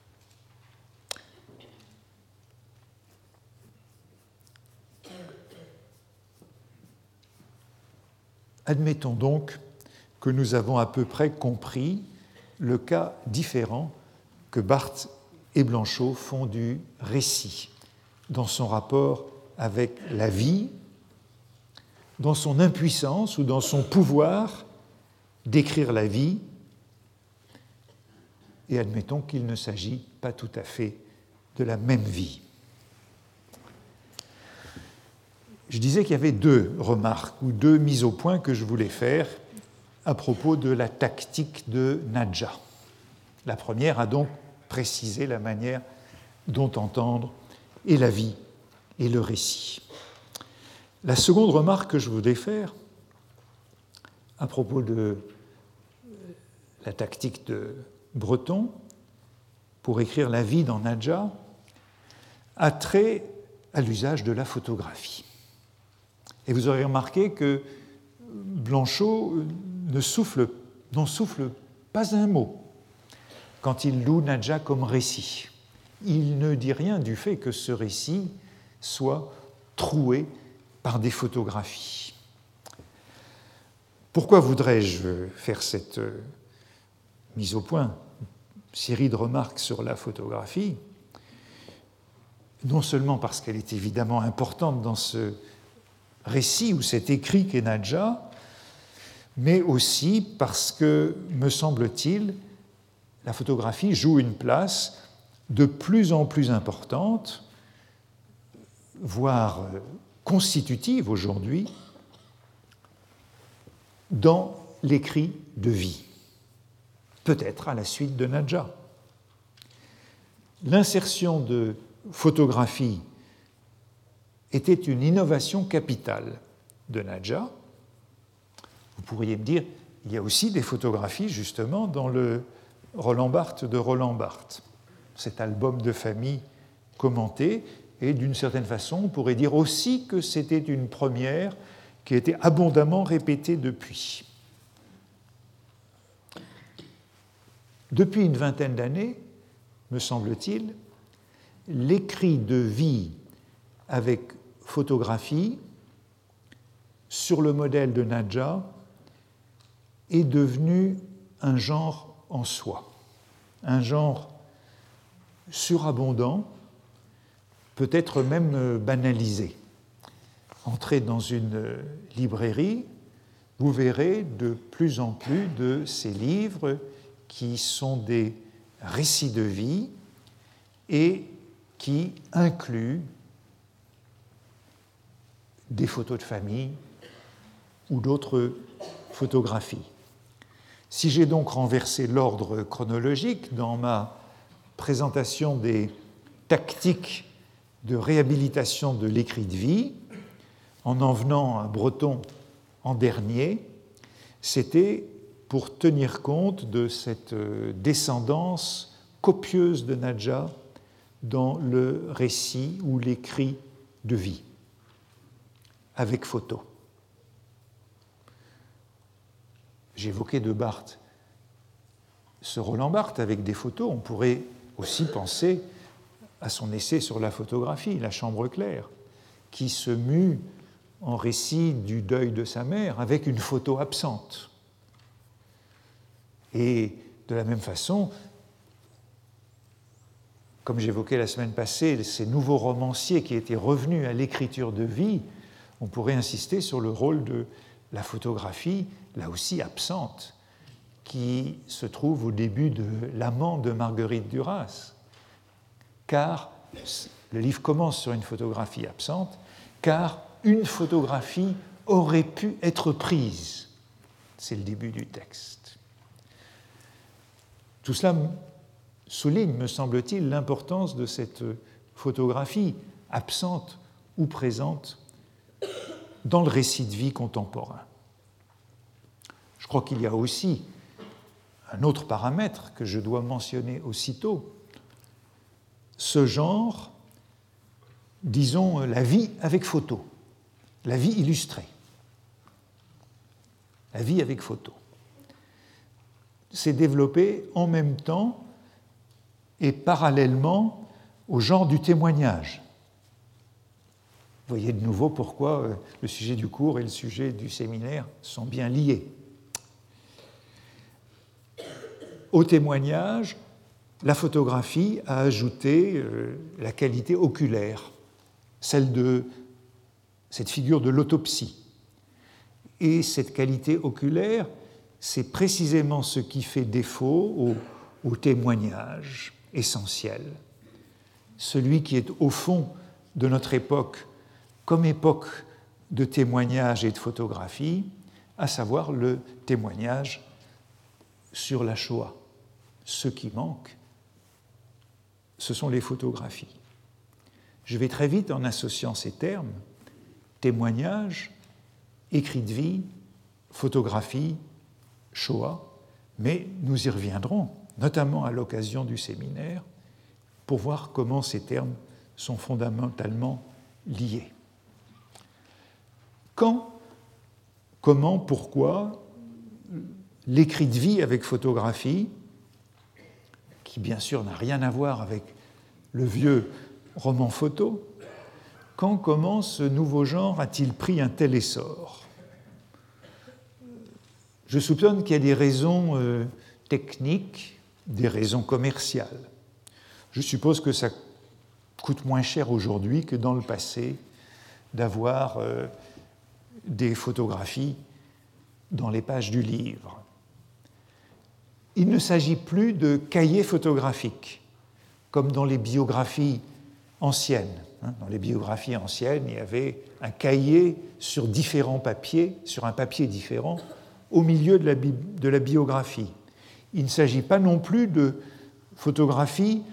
Speaker 2: Admettons donc que nous avons à peu près compris le cas différent que Barthes et Blanchot font du récit dans son rapport avec la vie, dans son impuissance ou dans son pouvoir d'écrire la vie et admettons qu'il ne s'agit pas tout à fait de la même vie. Je disais qu'il y avait deux remarques ou deux mises au point que je voulais faire à propos de la tactique de Nadja. La première a donc précisé la manière dont entendre et la vie et le récit. La seconde remarque que je voulais faire à propos de la tactique de Breton pour écrire la vie dans Nadja a trait à l'usage de la photographie. Et vous aurez remarqué que Blanchot ne souffle, n'en souffle pas un mot quand il loue Nadja comme récit. Il ne dit rien du fait que ce récit soit troué par des photographies. Pourquoi voudrais-je faire cette euh, mise au point, série de remarques sur la photographie? Non seulement parce qu'elle est évidemment importante dans ce récit ou cet écrit qu'est Nadja, mais aussi parce que, me semble-t-il, la photographie joue une place de plus en plus importante, voire euh, constitutive aujourd'hui, dans l'écrit de vie, peut-être à la suite de Nadja. L'insertion de photographie était une innovation capitale de Nadja. Vous pourriez me dire, il y a aussi des photographies justement dans le Roland Barthes de Roland Barthes, cet album de famille commenté, et d'une certaine façon, on pourrait dire aussi que c'était une première qui a été abondamment répétée depuis. Depuis une vingtaine d'années, me semble-t-il, l'écrit de vie avec photographie sur le modèle de Nadja est devenu un genre en soi, un genre surabondant, peut-être même banalisé. Entrez dans une librairie, vous verrez de plus en plus de ces livres qui sont des récits de vie et qui incluent des photos de famille ou d'autres photographies. Si j'ai donc renversé l'ordre chronologique dans ma présentation des tactiques de réhabilitation de l'écrit de vie, en en venant à Breton en dernier, c'était pour tenir compte de cette euh, descendance copieuse de Nadja dans le récit ou l'écrit de vie, avec photo. J'évoquais de Barthes ce Roland Barthes avec des photos. On pourrait aussi penser à son essai sur la photographie, La Chambre claire, qui se mue en récit du deuil de sa mère avec une photo absente. Et de la même façon, comme j'évoquais la semaine passée, ces nouveaux romanciers qui étaient revenus à l'écriture de vie, on pourrait insister sur le rôle de la photographie, là aussi absente, qui se trouve au début de L'amant de Marguerite Duras. Car le livre commence sur une photographie absente, car une photographie aurait pu être prise. C'est le début du texte. Tout cela souligne, me semble-t-il, l'importance de cette photographie absente ou présente dans le récit de vie contemporain. Je crois qu'il y a aussi un autre paramètre que je dois mentionner aussitôt. Ce genre, disons la vie avec photo, la vie illustrée, la vie avec photo, s'est développé en même temps et parallèlement au genre du témoignage. Vous voyez de nouveau pourquoi euh, le sujet du cours et le sujet du séminaire sont bien liés. Au témoignage, la photographie a ajouté euh, la qualité oculaire, celle de cette figure de l'autopsie. Et cette qualité oculaire, c'est précisément ce qui fait défaut au, témoignage essentiel. Celui qui est au fond de notre époque comme époque de témoignages et de photographies, à savoir le témoignage sur la Shoah. Ce qui manque, ce sont les photographies. Je vais très vite en associant ces termes, témoignage, écrit de vie, photographie, Shoah, mais nous y reviendrons, notamment à l'occasion du séminaire, pour voir comment ces termes sont fondamentalement liés. Quand, comment, pourquoi l'écrit de vie avec photographie, qui bien sûr n'a rien à voir avec le vieux roman photo, quand, comment ce nouveau genre a-t-il pris un tel essor? Je soupçonne qu'il y a des raisons euh, techniques, des raisons commerciales. Je suppose que ça coûte moins cher aujourd'hui que dans le passé d'avoir euh, des photographies dans les pages du livre. Il ne s'agit plus de cahiers photographiques, comme dans les biographies anciennes. Hein. Dans les biographies anciennes, il y avait un cahier sur différents papiers, sur un papier différent, au milieu de la, de la biographie. Il ne s'agit pas non plus de photographies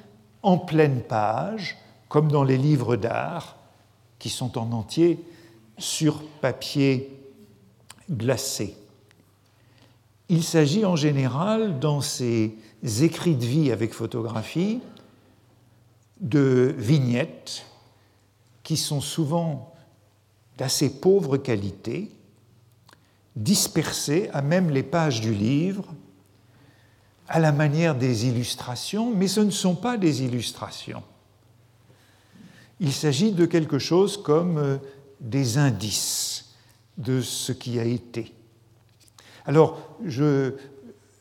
Speaker 2: en pleine page, comme dans les livres d'art, qui sont en entier sur papier glacé. Il s'agit en général, dans ces écrits de vie avec photographie, de vignettes qui sont souvent d'assez pauvre qualité, dispersées à même les pages du livre, à la manière des illustrations, mais ce ne sont pas des illustrations. Il s'agit de quelque chose comme euh, des indices de ce qui a été. Alors, je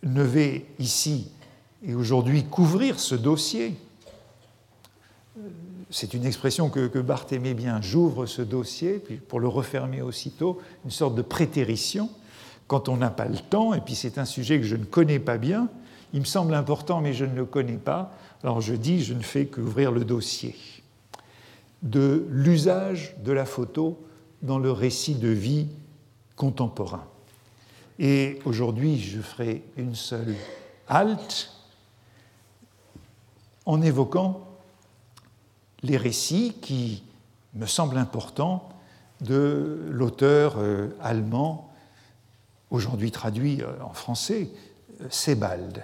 Speaker 2: ne vais ici et aujourd'hui couvrir ce dossier. C'est une expression que, que aimait bien. J'ouvre ce dossier, pour le refermer aussitôt, une sorte de prétérition quand on n'a pas le temps, et puis c'est un sujet que je ne connais pas bien. Il me semble important, mais je ne le connais pas. Alors je dis, je ne fais qu'ouvrir le dossier de l'usage de la photo dans le récit de vie contemporain. Et aujourd'hui, je ferai une seule halte en évoquant les récits qui me semblent importants de l'auteur euh, allemand, aujourd'hui traduit euh, en français, Sebald.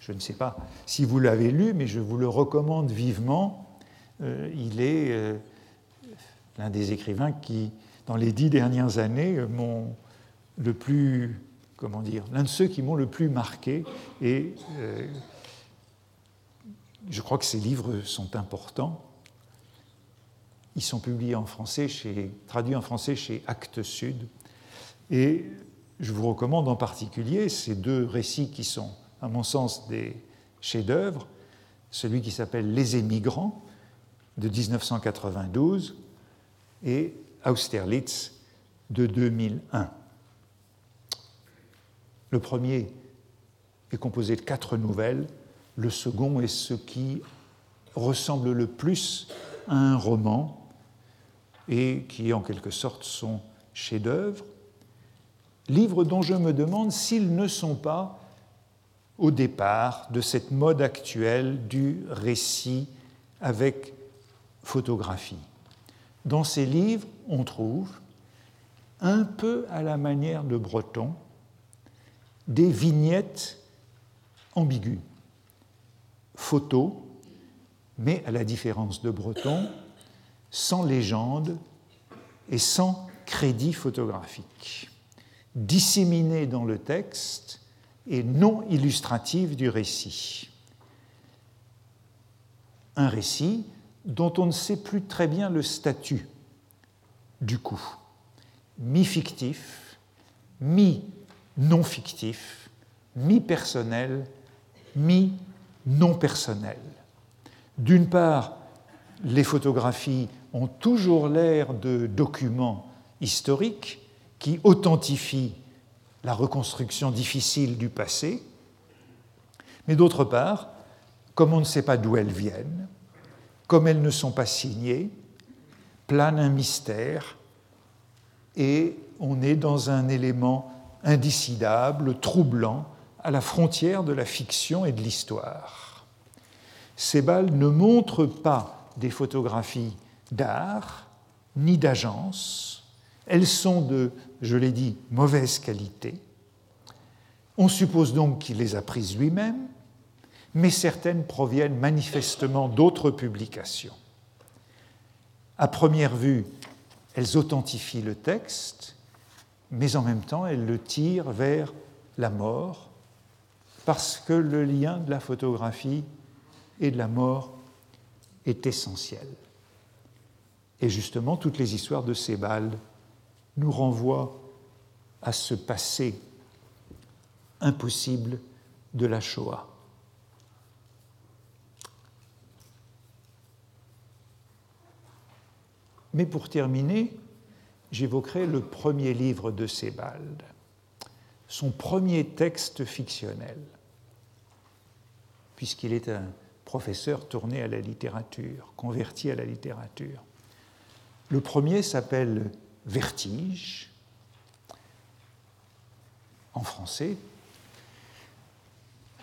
Speaker 2: Je ne sais pas si vous l'avez lu, mais je vous le recommande vivement. Euh, il est l'un des écrivains qui, dans les dix dernières années, m'ont le plus, comment dire, l'un de ceux qui m'ont le plus marqué. Et euh, je crois que ces livres sont importants. Ils sont publiés en français, traduits en français chez Actes Sud. Et je vous recommande en particulier ces deux récits qui sont, à mon sens, des chefs-d'œuvre. Celui qui s'appelle Les émigrants de 1992 et Austerlitz de 2001. Le premier est composé de quatre nouvelles, le second est ce qui ressemble le plus à un roman et qui est en quelque sorte son chef-d'œuvre. Livres dont je me demande s'ils ne sont pas au départ de cette mode actuelle du récit avec photographie. Dans ces livres, on trouve, un peu à la manière de Breton, des vignettes ambiguës, photos, mais à la différence de Breton, sans légende et sans crédit photographique, disséminées dans le texte et non illustratives du récit. Un récit dont on ne sait plus très bien le statut du coup, mi-fictif, mi-non fictif, mi-personnel, mi-non personnel. D'une part, les photographies ont toujours l'air de documents historiques qui authentifient la reconstruction difficile du passé, mais d'autre part, comme on ne sait pas d'où elles viennent, comme elles ne sont pas signées, plane un mystère et on est dans un élément indécidable, troublant, à la frontière de la fiction et de l'histoire. Ces balles ne montrent pas des photographies d'art ni d'agence. Elles sont de, je l'ai dit, mauvaise qualité. On suppose donc qu'il les a prises lui-même, mais certaines proviennent manifestement d'autres publications. À première vue, elles authentifient le texte, mais en même temps, elles le tirent vers la mort, parce que le lien de la photographie et de la mort est essentiel. Et justement, toutes les histoires de ces balles nous renvoient à ce passé impossible de la Shoah. Mais pour terminer, j'évoquerai le premier livre de Sebald, son premier texte fictionnel, puisqu'il est un professeur tourné à la littérature, converti à la littérature. Le premier s'appelle Vertige, en français,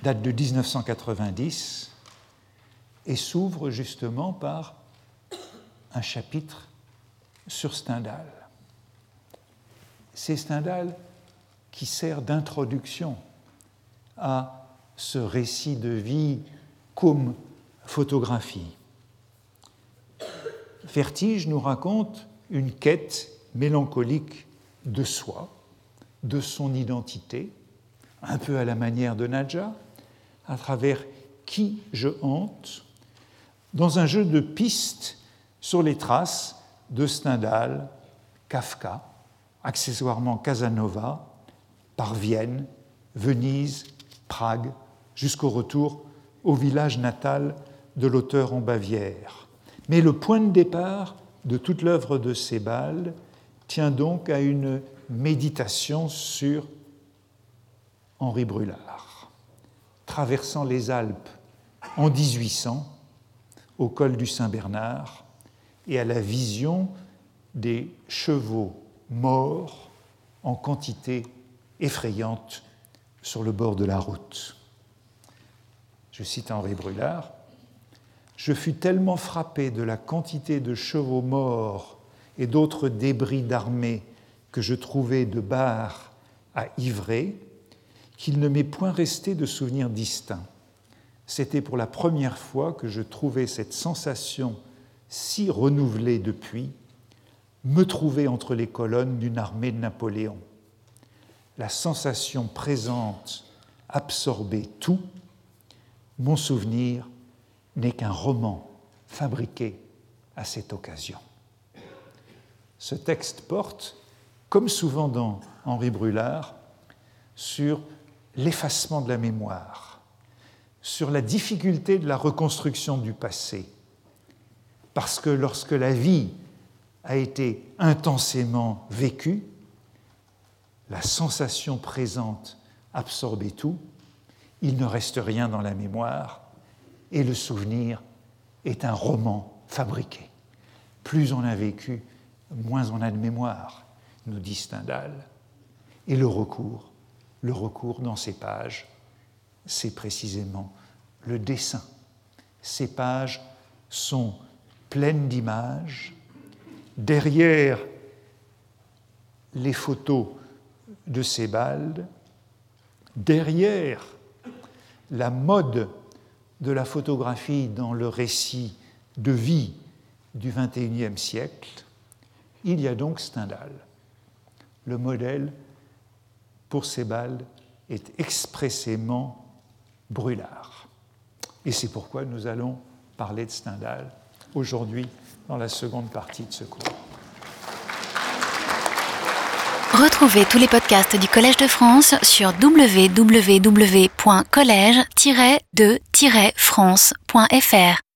Speaker 2: date de 1990 et s'ouvre justement par un chapitre sur Stendhal. C'est Stendhal qui sert d'introduction à ce récit de vie comme photographie. Vertige nous raconte une quête mélancolique de soi, de son identité, un peu à la manière de Nadja, à travers qui je hante, dans un jeu de pistes sur les traces de Stendhal, Kafka, accessoirement Casanova, par Vienne, Venise, Prague, jusqu'au retour au village natal de l'auteur en Bavière. Mais le point de départ de toute l'œuvre de Sebald tient donc à une méditation sur Henri Brulard, traversant les Alpes en 1800 au col du Saint-Bernard et à la vision des chevaux morts en quantité effrayante sur le bord de la route. Je cite Henri Brulard, Je fus tellement frappé de la quantité de chevaux morts et d'autres débris d'armée que je trouvais de bar à Ivray qu'il ne m'est point resté de souvenir distinct. C'était pour la première fois que je trouvais cette sensation si renouvelée depuis, me trouver entre les colonnes d'une armée de Napoléon. La sensation présente absorbait tout, mon souvenir n'est qu'un roman fabriqué à cette occasion. Ce texte porte, comme souvent dans Henri Brulard, sur l'effacement de la mémoire, sur la difficulté de la reconstruction du passé. Parce que lorsque la vie a été intensément vécue, la sensation présente absorbait tout, il ne reste rien dans la mémoire, et le souvenir est un roman fabriqué. Plus on a vécu, moins on a de mémoire, nous dit Stendhal. Et le recours le recours dans ces pages, c'est précisément le dessin. Ces pages sont pleines d'images. Derrière les photos de Sebald, derrière la mode de la photographie dans le récit de vie du XXIe siècle, il y a donc Stendhal, le modèle pour balles est expressément brûlard. Et c'est pourquoi nous allons parler de Stendhal aujourd'hui dans la seconde partie de ce cours.
Speaker 1: Retrouvez tous les podcasts du Collège de France sur www.collège-de-france.fr.